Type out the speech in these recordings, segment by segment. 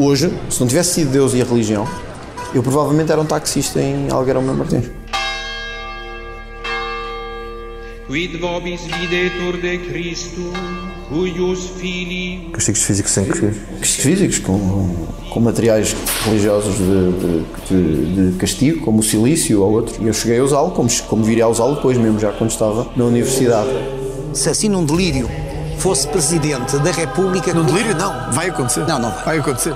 Hoje, se não tivesse sido Deus e a religião, eu provavelmente era um taxista em Algueirão Martins. Quid vobis videtur de Christum, cuius fili... Castigos físicos sem que... Castigos físicos, com, com materiais religiosos de, de, de, castigo, como o silício ou outro. E eu cheguei a usá-lo, como, como viria a usá-lo depois mesmo, já quando estava na universidade. Se assim num delírio fosse Presidente da República... Num delírio não, vai acontecer. Não, não vai. Vai acontecer.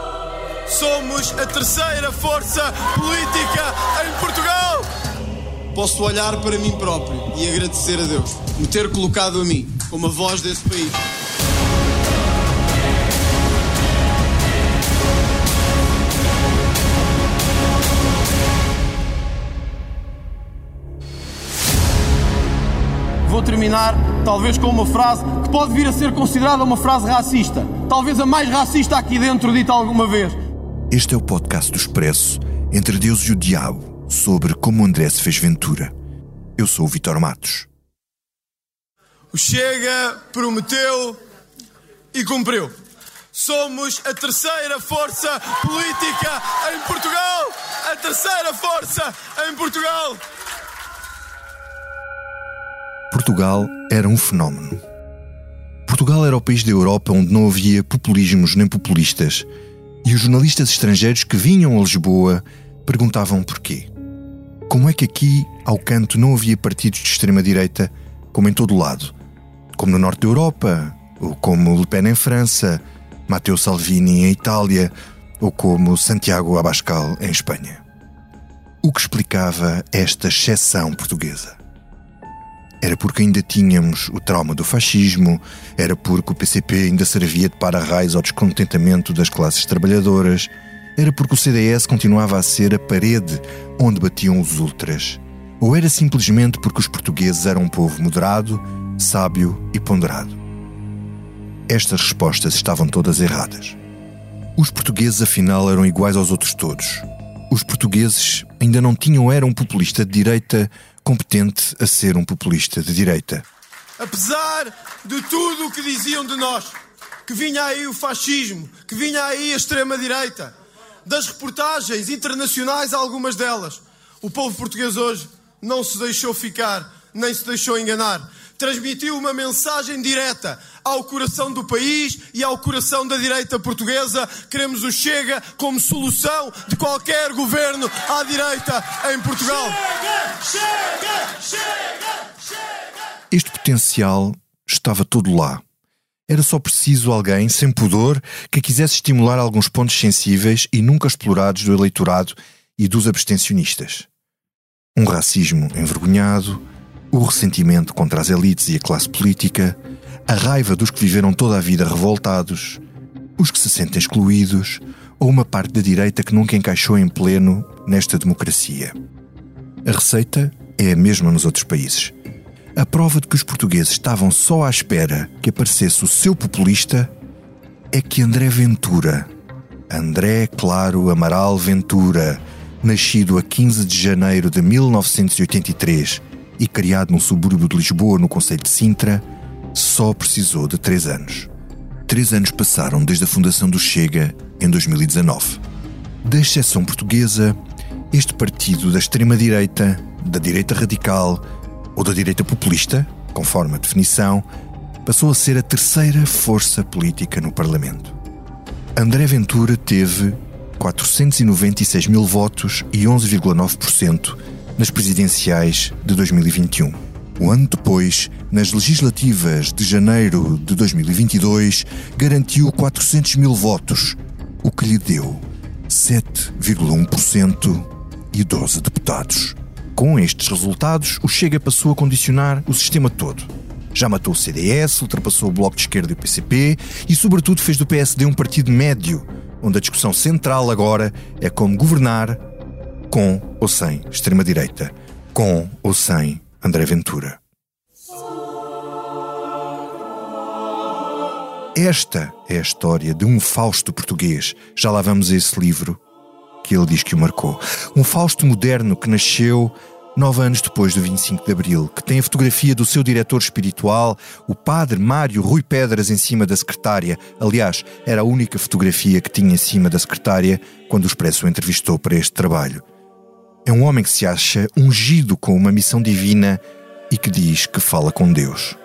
Somos a terceira força política em Portugal! Posso olhar para mim próprio e agradecer a Deus me ter colocado a mim como a voz desse país. Vou terminar, talvez, com uma frase que pode vir a ser considerada uma frase racista. Talvez a mais racista aqui dentro dita alguma vez. Este é o podcast do Expresso entre Deus e o Diabo sobre como André se fez Ventura. Eu sou o Vitor Matos. O Chega prometeu e cumpriu. Somos a terceira força política em Portugal! A terceira força em Portugal! Portugal era um fenómeno. Portugal era o país da Europa onde não havia populismos nem populistas, e os jornalistas estrangeiros que vinham a Lisboa perguntavam porquê. Como é que aqui, ao canto, não havia partidos de extrema-direita, como em todo lado? Como no norte da Europa, ou como Le Pen em França, Matteo Salvini em Itália, ou como Santiago Abascal em Espanha. O que explicava esta exceção portuguesa? Era porque ainda tínhamos o trauma do fascismo, era porque o PCP ainda servia de para-raios ao descontentamento das classes trabalhadoras, era porque o CDS continuava a ser a parede onde batiam os ultras? Ou era simplesmente porque os portugueses eram um povo moderado, sábio e ponderado? Estas respostas estavam todas erradas. Os portugueses, afinal, eram iguais aos outros todos. Os portugueses ainda não tinham era um populista de direita competente a ser um populista de direita. Apesar de tudo o que diziam de nós, que vinha aí o fascismo, que vinha aí a extrema-direita, das reportagens internacionais, algumas delas. O povo português hoje não se deixou ficar, nem se deixou enganar. Transmitiu uma mensagem direta ao coração do país e ao coração da direita portuguesa. Queremos o Chega como solução de qualquer governo à direita em Portugal. Chega, chega, chega, chega. Este potencial estava todo lá era só preciso alguém, sem pudor, que quisesse estimular alguns pontos sensíveis e nunca explorados do eleitorado e dos abstencionistas. Um racismo envergonhado, o ressentimento contra as elites e a classe política, a raiva dos que viveram toda a vida revoltados, os que se sentem excluídos, ou uma parte da direita que nunca encaixou em pleno nesta democracia. A receita é a mesma nos outros países. A prova de que os portugueses estavam só à espera que aparecesse o seu populista é que André Ventura, André Claro Amaral Ventura, nascido a 15 de janeiro de 1983 e criado num subúrbio de Lisboa, no Conselho de Sintra, só precisou de três anos. Três anos passaram desde a fundação do Chega, em 2019. Da exceção portuguesa, este partido da extrema-direita, da direita radical, ou da direita populista, conforme a definição, passou a ser a terceira força política no Parlamento. André Ventura teve 496 mil votos e 11,9% nas presidenciais de 2021. Um ano depois, nas legislativas de janeiro de 2022, garantiu 400 mil votos, o que lhe deu 7,1% e 12 deputados. Com estes resultados, o Chega passou a condicionar o sistema todo. Já matou o CDS, ultrapassou o Bloco de Esquerda e o PCP e, sobretudo, fez do PSD um partido médio, onde a discussão central agora é como governar com ou sem extrema-direita, com ou sem André Ventura. Esta é a história de um Fausto português. Já lá vamos a esse livro que ele diz que o marcou. Um Fausto moderno que nasceu nove anos depois do 25 de Abril, que tem a fotografia do seu diretor espiritual, o padre Mário Rui Pedras, em cima da secretária. Aliás, era a única fotografia que tinha em cima da secretária quando o Expresso o entrevistou para este trabalho. É um homem que se acha ungido com uma missão divina e que diz que fala com Deus.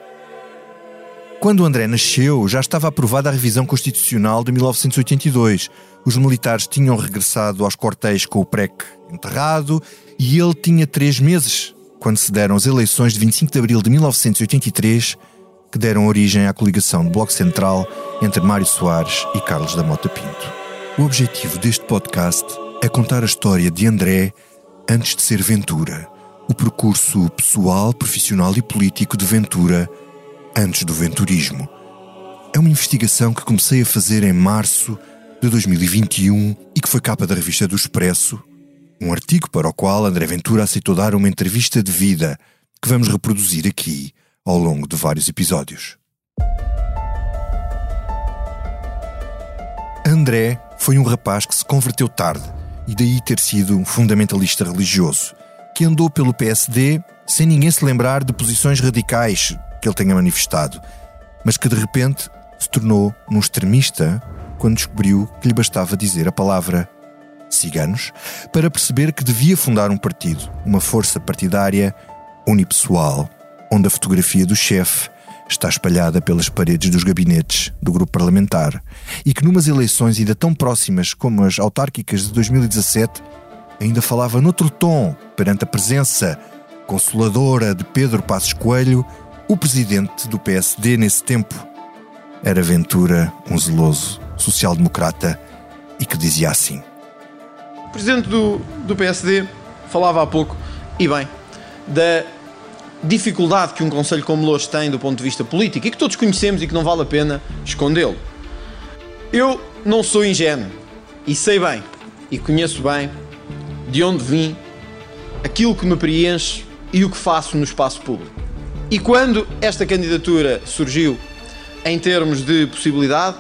Quando André nasceu, já estava aprovada a revisão constitucional de 1982. Os militares tinham regressado aos quartéis com o PREC enterrado e ele tinha três meses quando se deram as eleições de 25 de abril de 1983, que deram origem à coligação de Bloco Central entre Mário Soares e Carlos da Mota Pinto. O objetivo deste podcast é contar a história de André antes de ser Ventura, o percurso pessoal, profissional e político de Ventura antes do venturismo. É uma investigação que comecei a fazer em março de 2021 e que foi capa da revista do Expresso, um artigo para o qual André Ventura aceitou dar uma entrevista de vida que vamos reproduzir aqui ao longo de vários episódios. André foi um rapaz que se converteu tarde e daí ter sido um fundamentalista religioso, que andou pelo PSD sem ninguém se lembrar de posições radicais que ele tenha manifestado, mas que de repente se tornou um extremista quando descobriu que lhe bastava dizer a palavra ciganos para perceber que devia fundar um partido, uma força partidária unipessoal, onde a fotografia do chefe está espalhada pelas paredes dos gabinetes do grupo parlamentar e que numas eleições ainda tão próximas como as autárquicas de 2017 ainda falava noutro tom perante a presença consoladora de Pedro Passos Coelho o presidente do PSD nesse tempo. Era Ventura, um zeloso social-democrata, e que dizia assim: O presidente do, do PSD falava há pouco, e bem, da dificuldade que um conselho como Lourdes tem do ponto de vista político e que todos conhecemos e que não vale a pena escondê-lo. Eu não sou ingênuo e sei bem e conheço bem de onde vim, aquilo que me preenche e o que faço no espaço público. E quando esta candidatura surgiu em termos de possibilidade,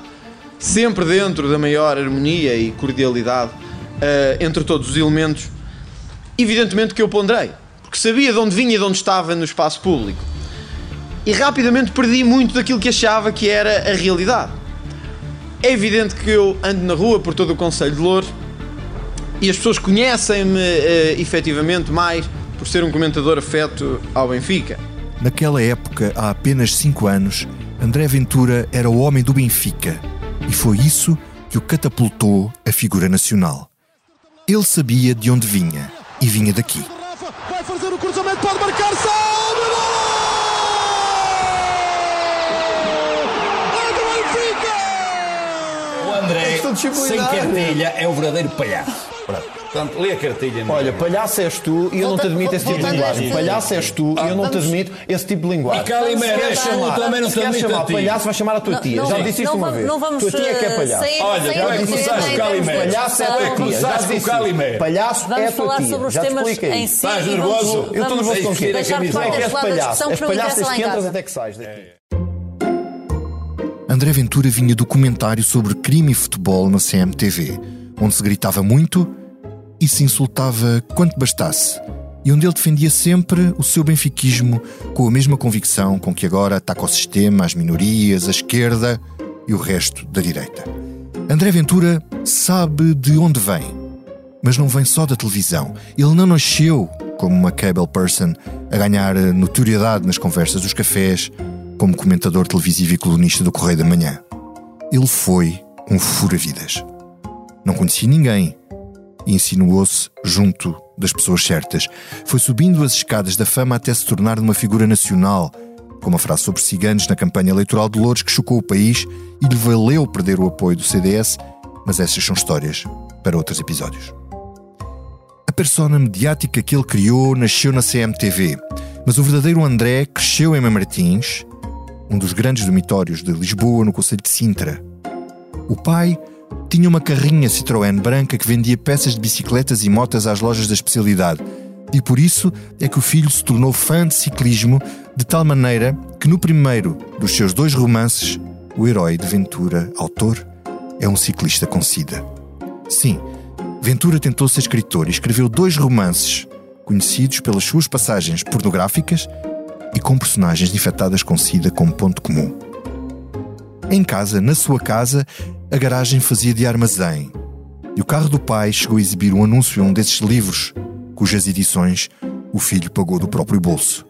sempre dentro da maior harmonia e cordialidade uh, entre todos os elementos, evidentemente que eu ponderei, porque sabia de onde vinha e de onde estava no espaço público. E rapidamente perdi muito daquilo que achava que era a realidade. É evidente que eu ando na rua por todo o Conselho de Louros e as pessoas conhecem-me uh, efetivamente mais por ser um comentador afeto ao Benfica. Naquela época, há apenas cinco anos, André Ventura era o homem do Benfica e foi isso que o catapultou a figura nacional. Ele sabia de onde vinha e vinha daqui. Pode marcar, salve! O André, sem cartilha, é o verdadeiro palhaço. Portanto, lê a cartilha. Olha, palhaço és tu e eu não te admito esse tipo de linguagem. Palhaço és tu e eu não te admito esse tipo de linguagem. E Calimera, também não Se te admito chamar a ti. palhaço, vai chamar a tua tia. Já disse isto uma vez. Não vamos tua tia é que é palhaço. sair, Olha, tu é que começaste Calimero. vamos Palhaço é tua tia. Já com disse. Palhaço é a tua tia. Já te expliquei em si Estás nervoso? Eu estou nervoso com o quê? Como é que és palhaço? És palhaço desde que entras até que sais daqui. André Ventura vinha do comentário sobre crime e futebol na CMTV, onde se gritava muito e se insultava quanto bastasse, e onde ele defendia sempre o seu benfiquismo com a mesma convicção com que agora ataca o sistema, as minorias, a esquerda e o resto da direita. André Ventura sabe de onde vem, mas não vem só da televisão. Ele não nasceu como uma cable person a ganhar notoriedade nas conversas dos cafés, como comentador televisivo e colunista do Correio da Manhã. Ele foi um fura-vidas. Não conhecia ninguém insinuou-se junto das pessoas certas. Foi subindo as escadas da fama até se tornar uma figura nacional, com uma frase sobre ciganos na campanha eleitoral de Louros que chocou o país e lhe valeu perder o apoio do CDS, mas essas são histórias para outros episódios. A persona mediática que ele criou nasceu na CMTV, mas o verdadeiro André cresceu em Martins, um dos grandes dormitórios de Lisboa, no Conselho de Sintra. O pai tinha uma carrinha Citroën branca que vendia peças de bicicletas e motas às lojas da especialidade. E por isso é que o filho se tornou fã de ciclismo de tal maneira que no primeiro dos seus dois romances, o herói de Ventura, autor, é um ciclista com sida. Sim, Ventura tentou ser escritor e escreveu dois romances conhecidos pelas suas passagens pornográficas e com personagens infectadas com SIDA como ponto comum. Em casa, na sua casa, a garagem fazia de armazém e o carro do pai chegou a exibir um anúncio em um desses livros, cujas edições o filho pagou do próprio bolso.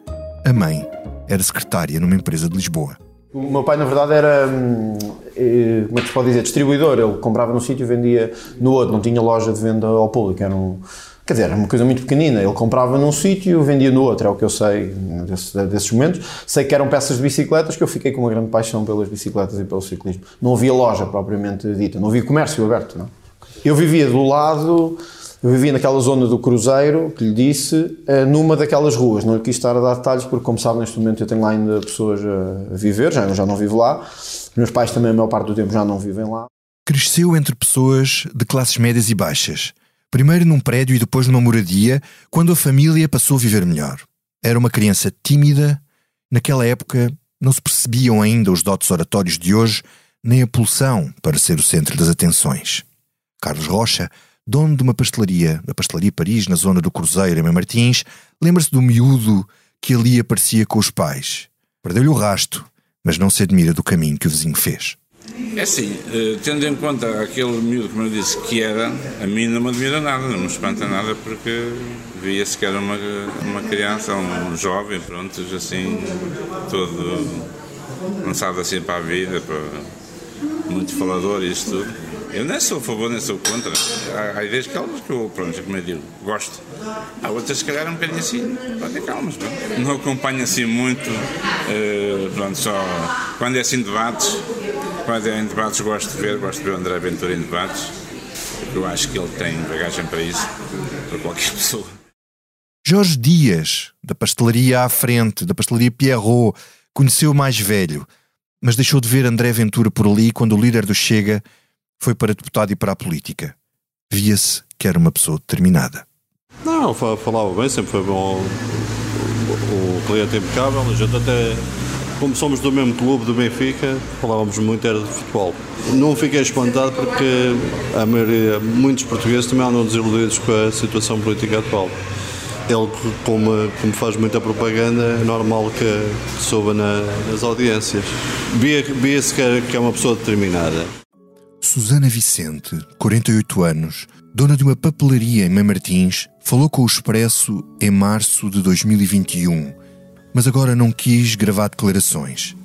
A mãe era secretária numa empresa de Lisboa. O meu pai, na verdade, era, hum, eh, como é que se pode dizer, distribuidor. Ele comprava num sítio e vendia no outro, não tinha loja de venda ao público. Era um, quer dizer, uma coisa muito pequenina. Ele comprava num sítio vendia no outro, é o que eu sei desse, desses momentos. Sei que eram peças de bicicletas, que eu fiquei com uma grande paixão pelas bicicletas e pelo ciclismo. Não havia loja propriamente dita, não havia comércio aberto. Não? Eu vivia do lado eu vivia naquela zona do Cruzeiro, que lhe disse, eh, numa daquelas ruas. Não lhe quis estar a dar detalhes, porque, como sabe, neste momento eu tenho lá ainda pessoas a viver, já, já não vivo lá. Meus pais também, a maior parte do tempo, já não vivem lá. Cresceu entre pessoas de classes médias e baixas. Primeiro num prédio e depois numa moradia, quando a família passou a viver melhor. Era uma criança tímida. Naquela época não se percebiam ainda os dotes oratórios de hoje, nem a pulsão para ser o centro das atenções. Carlos Rocha dono de uma pastelaria, a Pastelaria Paris, na zona do Cruzeiro, em Martins, lembra-se do miúdo que ali aparecia com os pais. Perdeu-lhe o rasto, mas não se admira do caminho que o vizinho fez. É assim, eh, tendo em conta aquele miúdo, como eu disse, que era, a mim não me admira nada, não me espanta nada, porque via-se que era uma, uma criança, um jovem, pronto, assim, todo lançado assim para a vida, para, muito falador e isso tudo. Eu nem sou a favor, nem sou contra. Há, há ideias calmas que eu, pronto, como eu digo, gosto. Há outras, se calhar, um bocadinho assim, podem calmas. Pronto. Não acompanho assim muito, uh, pronto, só quando é assim debates. Quando é em debates, gosto de ver, gosto de ver o André Ventura em debates. Eu acho que ele tem bagagem para isso, para qualquer pessoa. Jorge Dias, da pastelaria à frente, da pastelaria Pierrot, conheceu o mais velho, mas deixou de ver André Ventura por ali quando o líder do Chega foi para deputado e para a política. Via-se que era uma pessoa determinada. Não, falava bem, sempre foi bom. O, cliente é impecável, a gente até, como somos do mesmo clube, do Benfica, falávamos muito era de futebol. Não fiquei espantado porque a maioria, muitos portugueses também andam desiludidos com a situação política atual. Ele, como, como faz muita propaganda, é normal que, que na, nas audiências. Via-se via que, que é uma pessoa determinada. Susana Vicente, 48 anos, dona de uma papelaria em Mãe Martins, falou com o Expresso em março de 2021, mas agora não quis gravar declarações.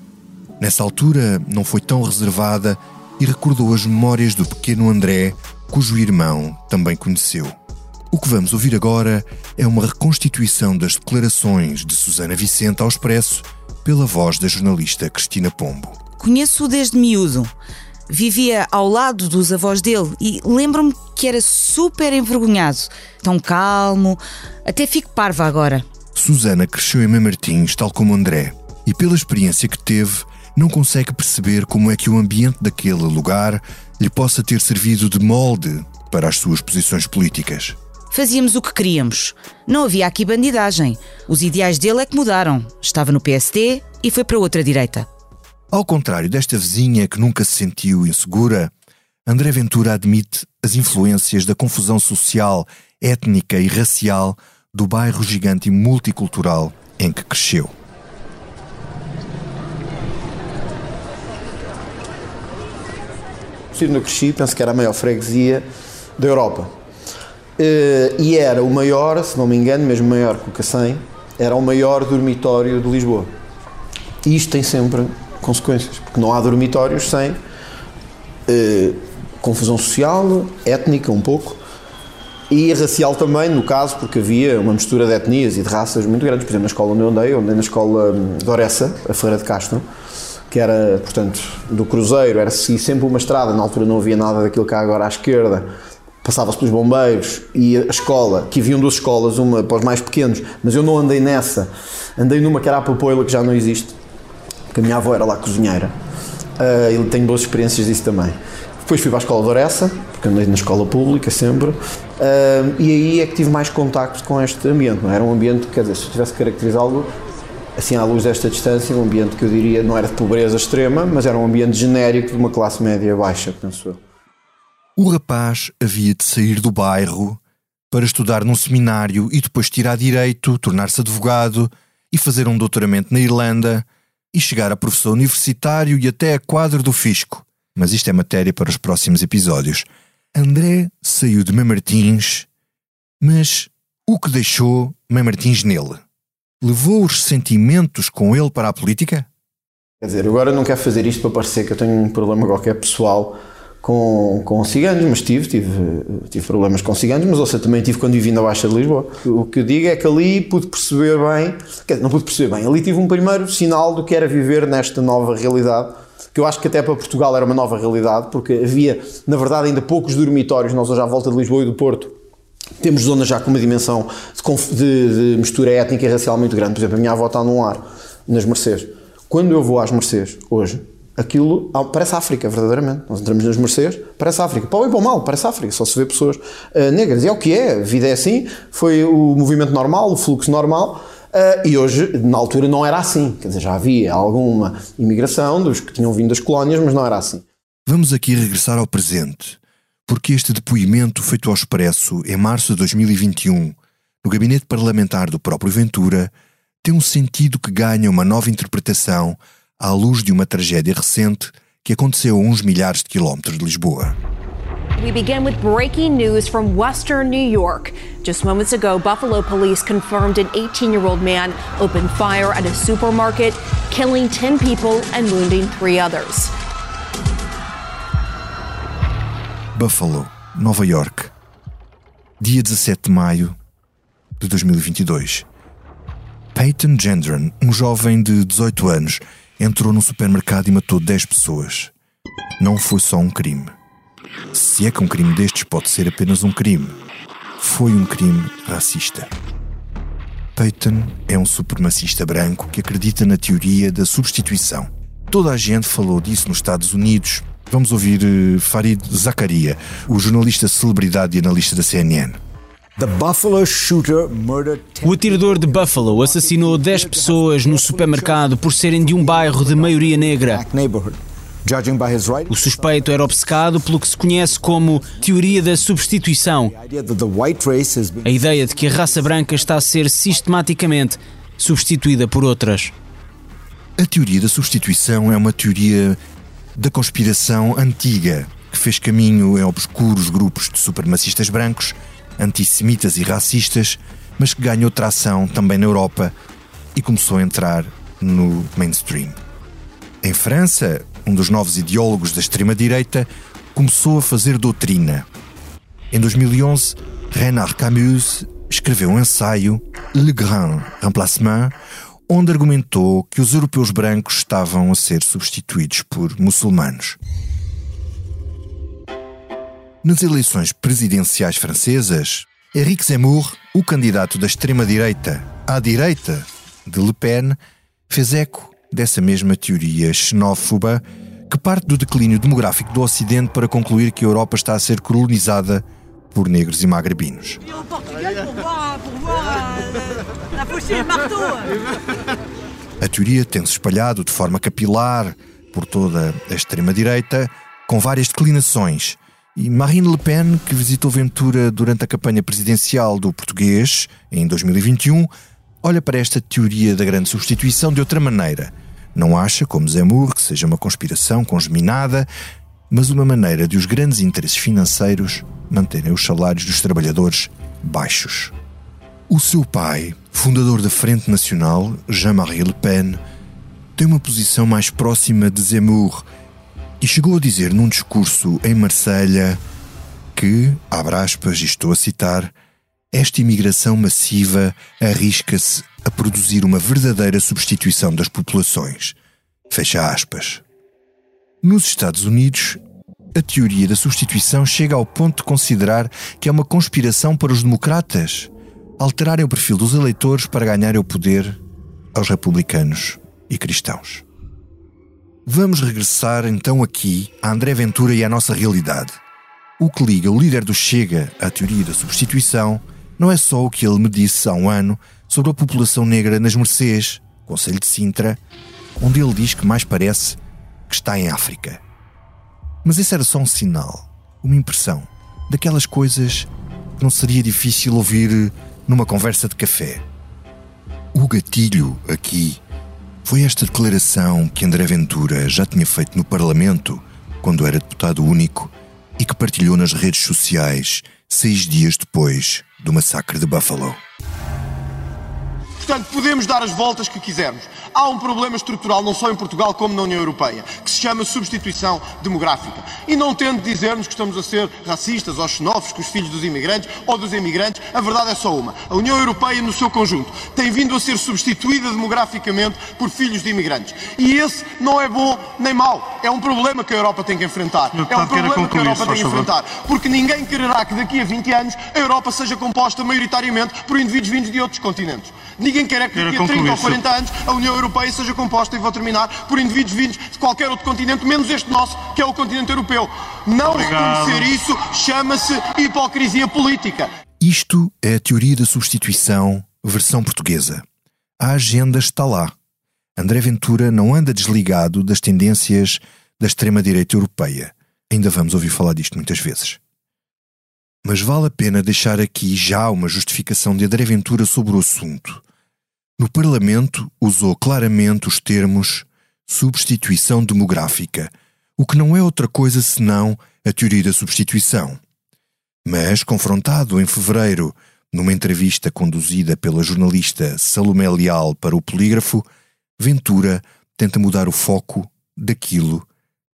Nessa altura, não foi tão reservada e recordou as memórias do pequeno André, cujo irmão também conheceu. O que vamos ouvir agora é uma reconstituição das declarações de Susana Vicente ao Expresso pela voz da jornalista Cristina Pombo. Conheço-o desde miúdo vivia ao lado dos avós dele e lembro-me que era super envergonhado, tão calmo, até fico parva agora. Susana cresceu em Mãe Martins, tal como André, e pela experiência que teve, não consegue perceber como é que o ambiente daquele lugar lhe possa ter servido de molde para as suas posições políticas. Fazíamos o que queríamos. Não havia aqui bandidagem. Os ideais dele é que mudaram. Estava no PSD e foi para outra direita. Ao contrário desta vizinha que nunca se sentiu insegura, André Ventura admite as influências da confusão social, étnica e racial do bairro gigante e multicultural em que cresceu. Onde eu cresci, penso que era a maior freguesia da Europa. Eh, e era o maior, se não me engano, mesmo maior que o Cacém, era o maior dormitório de Lisboa. E isto tem sempre consequências, porque não há dormitórios sem eh, confusão social, étnica um pouco, e racial também, no caso, porque havia uma mistura de etnias e de raças muito grandes. Por exemplo, na escola onde eu andei, eu andei na escola hum, de Oressa, a Feira de Castro, que era, portanto, do Cruzeiro, era sempre uma estrada, na altura não havia nada daquilo que há agora à esquerda, passava-se pelos bombeiros e a escola, que haviam duas escolas, uma para os mais pequenos, mas eu não andei nessa, andei numa que era a Papoila, que já não existe, porque a minha avó era lá cozinheira uh, e tenho boas experiências disso também. Depois fui para a escola de Oressa, porque andei na escola pública sempre, uh, e aí é que tive mais contacto com este ambiente. Não é? era um ambiente, quer dizer, se eu tivesse que caracterizá-lo, assim à luz desta distância, um ambiente que eu diria não era de pobreza extrema, mas era um ambiente genérico de uma classe média baixa, penso eu. O rapaz havia de sair do bairro para estudar num seminário e depois tirar direito, tornar-se advogado e fazer um doutoramento na Irlanda e chegar a professor universitário e até a quadro do fisco. Mas isto é matéria para os próximos episódios. André saiu de Mãe Martins, mas o que deixou Mãe Martins nele? Levou os sentimentos com ele para a política? Quer dizer, agora não quero fazer isto para parecer que eu tenho um problema qualquer pessoal com, com ciganos, mas tive, tive, tive problemas com ciganos, mas ouça, também tive quando vivi na Baixa de Lisboa. O que eu digo é que ali pude perceber bem, quer dizer, não pude perceber bem, ali tive um primeiro sinal do que era viver nesta nova realidade, que eu acho que até para Portugal era uma nova realidade, porque havia, na verdade, ainda poucos dormitórios, nós hoje à volta de Lisboa e do Porto, temos zonas já com uma dimensão de, de, de mistura étnica e racial muito grande. Por exemplo, a minha avó está num lar, nas Mercês. Quando eu vou às Mercês, hoje, aquilo parece África, verdadeiramente. Nós entramos nas Mercês, parece África. Para o bem para o mal, parece África. Só se vê pessoas uh, negras. E é o que é, a vida é assim, foi o movimento normal, o fluxo normal. Uh, e hoje, na altura, não era assim. Quer dizer, já havia alguma imigração dos que tinham vindo das colónias, mas não era assim. Vamos aqui regressar ao presente, porque este depoimento feito ao Expresso em março de 2021, no gabinete parlamentar do próprio Ventura, tem um sentido que ganha uma nova interpretação à luz de uma tragédia recente que aconteceu a uns milhares de quilómetros de Lisboa. We begin with breaking news from Western New York. Just moments ago, Buffalo police confirmed an 18 year old man opened fire at a supermarket, killing 10 people and wounding three others. Buffalo, Nova York, dia 17 de maio de 2022. Peyton Gendron, um jovem de 18 anos, entrou num supermercado e matou 10 pessoas. Não foi só um crime. Se é que um crime destes pode ser apenas um crime, foi um crime racista. Peyton é um supremacista branco que acredita na teoria da substituição. Toda a gente falou disso nos Estados Unidos. Vamos ouvir uh, Farid Zakaria, o jornalista celebridade e analista da CNN. O atirador de Buffalo assassinou 10 pessoas no supermercado por serem de um bairro de maioria negra. O suspeito era obcecado pelo que se conhece como teoria da substituição. A ideia de que a raça branca está a ser sistematicamente substituída por outras. A teoria da substituição é uma teoria da conspiração antiga que fez caminho em obscuros grupos de supremacistas brancos antissemitas e racistas, mas que ganhou tração também na Europa e começou a entrar no mainstream. Em França, um dos novos ideólogos da extrema-direita começou a fazer doutrina. Em 2011, Renard Camus escreveu um ensaio, Le Grand Remplacement, onde argumentou que os europeus brancos estavam a ser substituídos por muçulmanos. Nas eleições presidenciais francesas, Éric Zemmour, o candidato da extrema-direita à direita de Le Pen, fez eco dessa mesma teoria xenófoba que parte do declínio demográfico do Ocidente para concluir que a Europa está a ser colonizada por negros e magrebinos. A teoria tem-se espalhado de forma capilar por toda a extrema-direita, com várias declinações e Marine Le Pen, que visitou Ventura durante a campanha presidencial do português em 2021, olha para esta teoria da grande substituição de outra maneira. Não acha, como Zemmour, que seja uma conspiração congeminada, mas uma maneira de os grandes interesses financeiros manterem os salários dos trabalhadores baixos. O seu pai, fundador da Frente Nacional, Jean-Marie Le Pen, tem uma posição mais próxima de Zemmour e chegou a dizer num discurso em Marselha que, abre aspas, e estou a citar, esta imigração massiva arrisca-se a produzir uma verdadeira substituição das populações. Fecha aspas. Nos Estados Unidos, a teoria da substituição chega ao ponto de considerar que é uma conspiração para os democratas alterarem o perfil dos eleitores para ganharem o poder aos republicanos e cristãos. Vamos regressar então aqui a André Ventura e à nossa realidade. O que liga o líder do Chega à teoria da substituição não é só o que ele me disse há um ano sobre a população negra nas Mercês, Conselho de Sintra, onde ele diz que mais parece que está em África. Mas esse era só um sinal, uma impressão, daquelas coisas que não seria difícil ouvir numa conversa de café. O gatilho aqui foi esta declaração que André Ventura já tinha feito no Parlamento quando era deputado único e que partilhou nas redes sociais seis dias depois do massacre de Buffalo. Portanto, podemos dar as voltas que quisermos. Há um problema estrutural, não só em Portugal como na União Europeia, que se chama substituição demográfica. E não tendo de dizer-nos que estamos a ser racistas ou xenófobos com os filhos dos imigrantes ou dos imigrantes, a verdade é só uma. A União Europeia, no seu conjunto, tem vindo a ser substituída demograficamente por filhos de imigrantes. E esse não é bom nem mau. É um problema que a Europa tem que enfrentar. É um problema que a Europa tem que enfrentar. Porque ninguém quererá que daqui a 20 anos a Europa seja composta maioritariamente por indivíduos vindos de outros continentes. Ninguém quer é que daqui a 30 ou 40 anos a União Europeia seja composta, e vou terminar, por indivíduos vindos de qualquer outro continente, menos este nosso, que é o continente europeu. Não Obrigado. reconhecer isso chama-se hipocrisia política. Isto é a teoria da substituição, versão portuguesa. A agenda está lá. André Ventura não anda desligado das tendências da extrema-direita europeia. Ainda vamos ouvir falar disto muitas vezes. Mas vale a pena deixar aqui já uma justificação de André Ventura sobre o assunto. No Parlamento usou claramente os termos substituição demográfica, o que não é outra coisa senão a teoria da substituição. Mas, confrontado em fevereiro numa entrevista conduzida pela jornalista Salomé Leal para o Polígrafo, Ventura tenta mudar o foco daquilo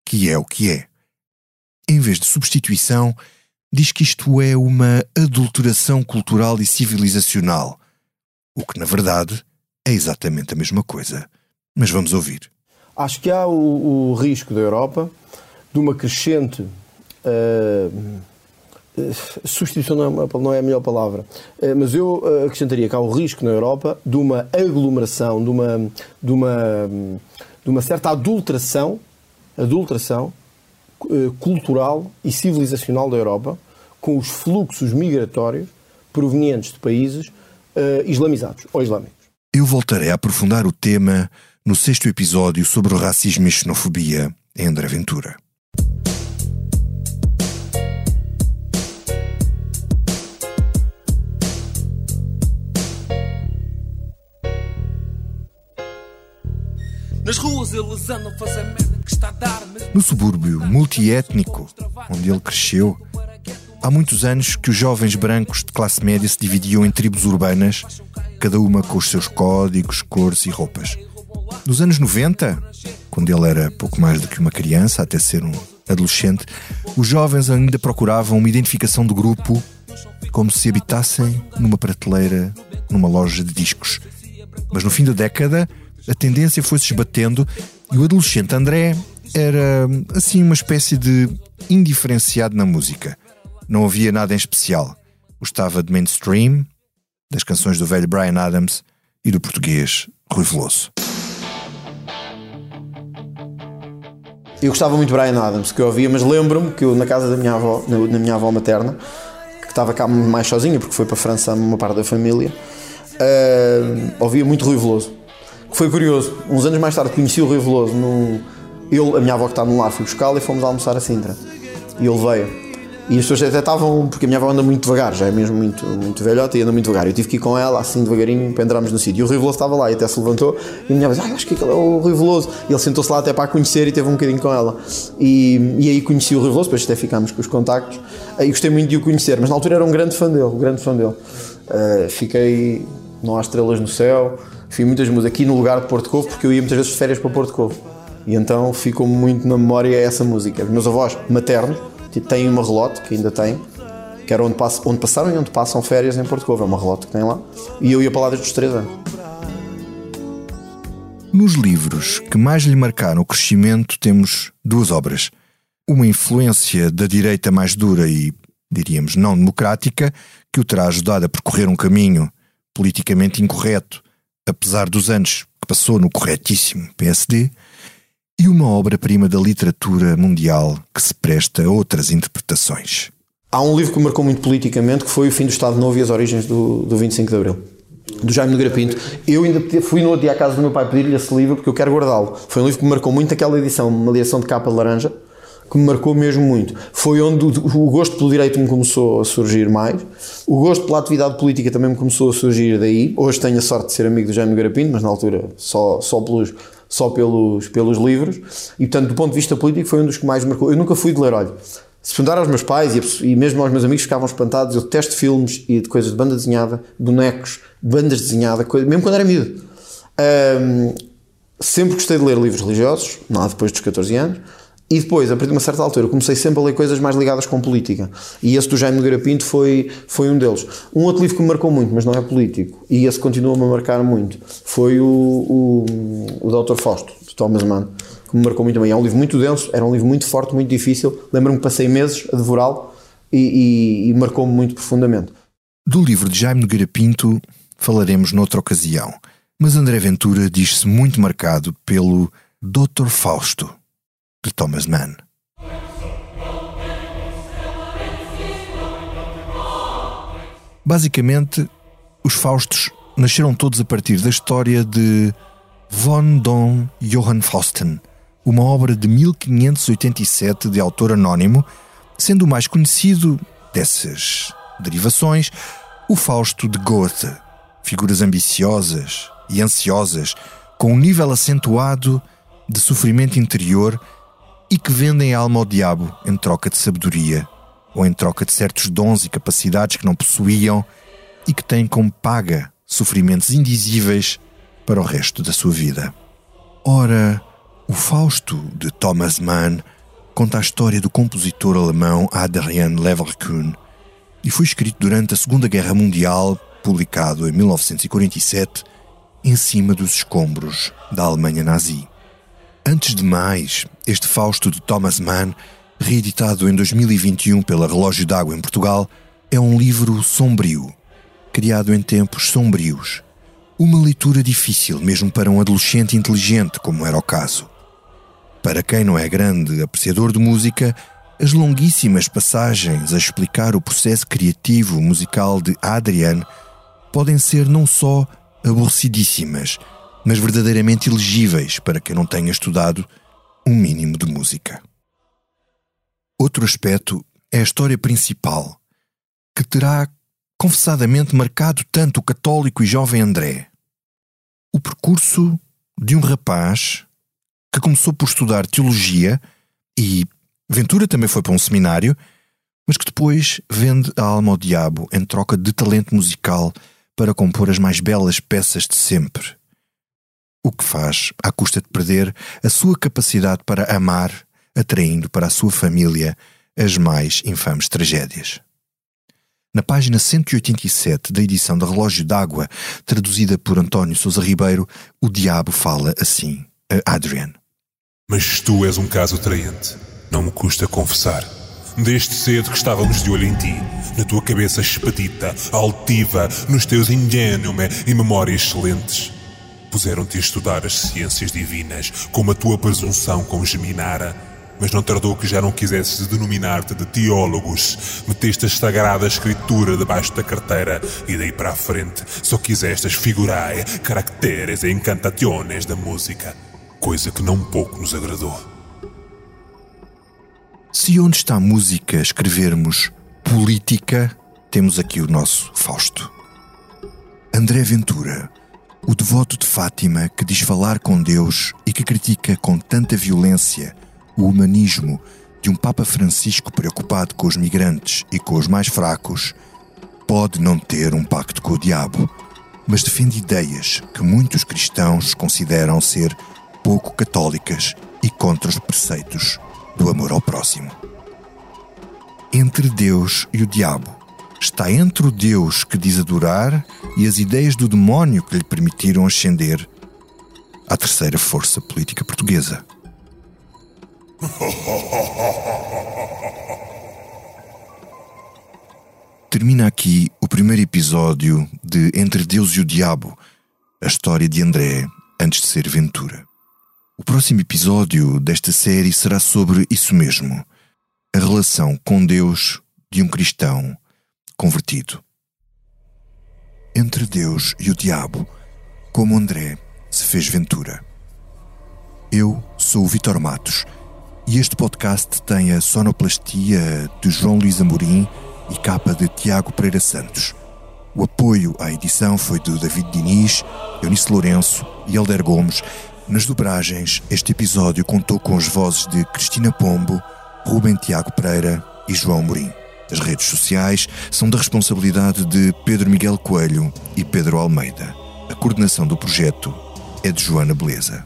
que é o que é. Em vez de substituição, diz que isto é uma adulteração cultural e civilizacional, o que, na verdade, é exatamente a mesma coisa. Mas vamos ouvir. Acho que há o, o risco da Europa de uma crescente. Uh, substituição não é, não é, a melhor palavra, uh, mas eu acrescentaria que há o risco na Europa de uma aglomeração, de uma, de uma, de uma certa adulteração, adulteração cultural e civilizacional da Europa com os fluxos migratórios provenientes de países islamizados ou islâmicos. Eu voltarei a aprofundar o tema no sexto episódio sobre o racismo e xenofobia em André Ventura. Nas ruas eles andam a fazer merda No subúrbio multiétnico onde ele cresceu, há muitos anos que os jovens brancos de classe média se dividiam em tribos urbanas, cada uma com os seus códigos, cores e roupas. Nos anos 90, quando ele era pouco mais do que uma criança, até ser um adolescente, os jovens ainda procuravam uma identificação de grupo como se habitassem numa prateleira numa loja de discos. Mas no fim da década, a tendência foi-se esbatendo e o adolescente André era assim uma espécie de indiferenciado na música. Não havia nada em especial. Gostava de mainstream, das canções do velho Brian Adams e do português Rui Veloso. Eu gostava muito de Brian Adams, que eu ouvia, mas lembro-me que eu, na casa da minha avó, na, minha avó materna, que estava cá mais sozinha, porque foi para a França uma parte da família, uh, ouvia muito Rui Veloso. Foi curioso, uns anos mais tarde conheci o Rui Veloso, ele, a minha avó que está no lar, fui buscá-lo e fomos almoçar a Sintra. E ele veio. E as pessoas até estavam, porque a minha avó anda muito devagar, já é mesmo muito, muito velhota e anda muito devagar. Eu tive que ir com ela, assim devagarinho, para entrarmos no sítio. E o Rui Veloso estava lá e até se levantou. E a minha avó disse: ah, acho que aquele é o Rui Veloso. E ele sentou-se lá até para a conhecer e teve um bocadinho com ela. E, e aí conheci o Rui Veloso, depois até ficámos com os contactos. E gostei muito de o conhecer, mas na altura era um grande fã dele, um grande fã dele. Uh, fiquei, não há estrelas no céu, fui muitas músicas aqui no lugar de Porto Covo, porque eu ia muitas vezes de férias para Porto Covo. E então ficou muito na memória essa música. Os meus avós maternos têm uma relote, que ainda têm, que era onde, passo, onde passaram e onde passam férias em Porto Covo, é uma relota que tem lá, e eu ia para lá desde os 3 anos. Nos livros que mais lhe marcaram o crescimento temos duas obras. Uma influência da direita mais dura e, diríamos, não democrática, que o terá ajudado a percorrer um caminho politicamente incorreto, apesar dos anos que passou no corretíssimo PSD, e uma obra-prima da literatura mundial que se presta a outras interpretações. Há um livro que marcou muito politicamente que foi O Fim do Estado Novo e as Origens do, do 25 de Abril, do Jaime Nogueira Pinto. Eu ainda fui no outro dia à casa do meu pai pedir-lhe esse livro porque eu quero guardá-lo. Foi um livro que me marcou muito aquela edição, uma edição de capa de laranja, que me marcou mesmo muito. Foi onde o gosto pelo direito me começou a surgir mais. O gosto pela atividade política também me começou a surgir daí. Hoje tenho a sorte de ser amigo do Jaime Garapinto, mas na altura só, só, pelos, só pelos, pelos livros. E, portanto, do ponto de vista político, foi um dos que mais marcou. Eu nunca fui de ler, olha, se perguntar aos meus pais e, mesmo aos meus amigos ficavam espantados, eu detesto filmes e de coisas de banda desenhada, bonecos, bandas desenhadas, coisa, mesmo quando era miúdo. Um, sempre gostei de ler livros religiosos, lá depois dos 14 anos. E depois, a partir de uma certa altura, comecei sempre a ler coisas mais ligadas com política. E esse do Jaime Nogueira Pinto foi, foi um deles. Um outro livro que me marcou muito, mas não é político, e esse continua-me a marcar muito, foi o, o, o Dr. Fausto, de Thomas Mann, que me marcou muito também. É um livro muito denso, era um livro muito forte, muito difícil. Lembro-me que passei meses a devorá-lo e, e, e marcou-me muito profundamente. Do livro de Jaime Nogueira Pinto falaremos noutra ocasião, mas André Ventura diz-se muito marcado pelo Dr. Fausto de Thomas Mann. Basicamente, os Faustos nasceram todos a partir da história de Von Don Johann Fausten, uma obra de 1587 de autor anónimo, sendo o mais conhecido dessas derivações o Fausto de Goethe, figuras ambiciosas e ansiosas, com um nível acentuado de sofrimento interior e que vendem a alma ao diabo em troca de sabedoria ou em troca de certos dons e capacidades que não possuíam e que têm como paga sofrimentos indizíveis para o resto da sua vida. Ora, o Fausto de Thomas Mann conta a história do compositor alemão Adrian Leverkuhn e foi escrito durante a Segunda Guerra Mundial, publicado em 1947, em cima dos escombros da Alemanha nazi. Antes de mais, este Fausto de Thomas Mann, reeditado em 2021 pela Relógio d'Água em Portugal, é um livro sombrio, criado em tempos sombrios. Uma leitura difícil mesmo para um adolescente inteligente, como era o caso. Para quem não é grande apreciador de música, as longuíssimas passagens a explicar o processo criativo musical de Adrian podem ser não só aborrecidíssimas, mas verdadeiramente elegíveis para quem não tenha estudado um mínimo de música. Outro aspecto é a história principal, que terá confessadamente marcado tanto o católico e jovem André. O percurso de um rapaz que começou por estudar teologia e Ventura também foi para um seminário, mas que depois vende a alma ao diabo em troca de talento musical para compor as mais belas peças de sempre o que faz à custa de perder a sua capacidade para amar, atraindo para a sua família as mais infames tragédias. Na página 187 da edição da Relógio d'Água, traduzida por António Sousa Ribeiro, o diabo fala assim a Adrian. Mas tu és um caso atraente, não me custa confessar. Desde cedo que estávamos de olho em ti, na tua cabeça expedita, altiva, nos teus ingênuos e memórias excelentes. Puseram-te a estudar as ciências divinas, como a tua presunção congeminara. Mas não tardou que já não quisesses denominar-te de teólogos. Meteste a sagrada escritura debaixo da carteira e daí para a frente só quisestes figurae, caracteres e encantaciones da música. Coisa que não pouco nos agradou. Se onde está música escrevermos política, temos aqui o nosso Fausto. André Ventura o devoto de Fátima que diz falar com Deus e que critica com tanta violência o humanismo de um Papa Francisco preocupado com os migrantes e com os mais fracos, pode não ter um pacto com o diabo, mas defende ideias que muitos cristãos consideram ser pouco católicas e contra os preceitos do amor ao próximo. Entre Deus e o diabo está entre o Deus que diz adorar e as ideias do demónio que lhe permitiram ascender à terceira força política portuguesa. Termina aqui o primeiro episódio de Entre Deus e o Diabo, a história de André antes de ser Ventura. O próximo episódio desta série será sobre isso mesmo, a relação com Deus de um cristão convertido. Entre Deus e o diabo, como André se fez Ventura. Eu sou o Vitor Matos E este podcast tem a sonoplastia de João Luís Amorim e capa de Tiago Pereira Santos. O apoio à edição foi de David Diniz, Eunice Lourenço e Helder Gomes. Nas dobragens, este episódio contou com as vozes de Cristina Pombo, Rubem Tiago Pereira e João Amorim. As redes sociais são da responsabilidade de Pedro Miguel Coelho e Pedro Almeida. A coordenação do projeto é de Joana Beleza.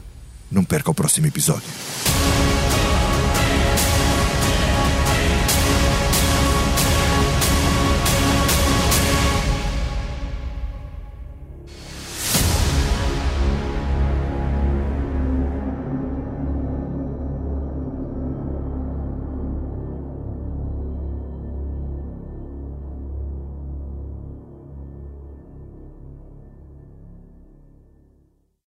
Não perca o próximo episódio.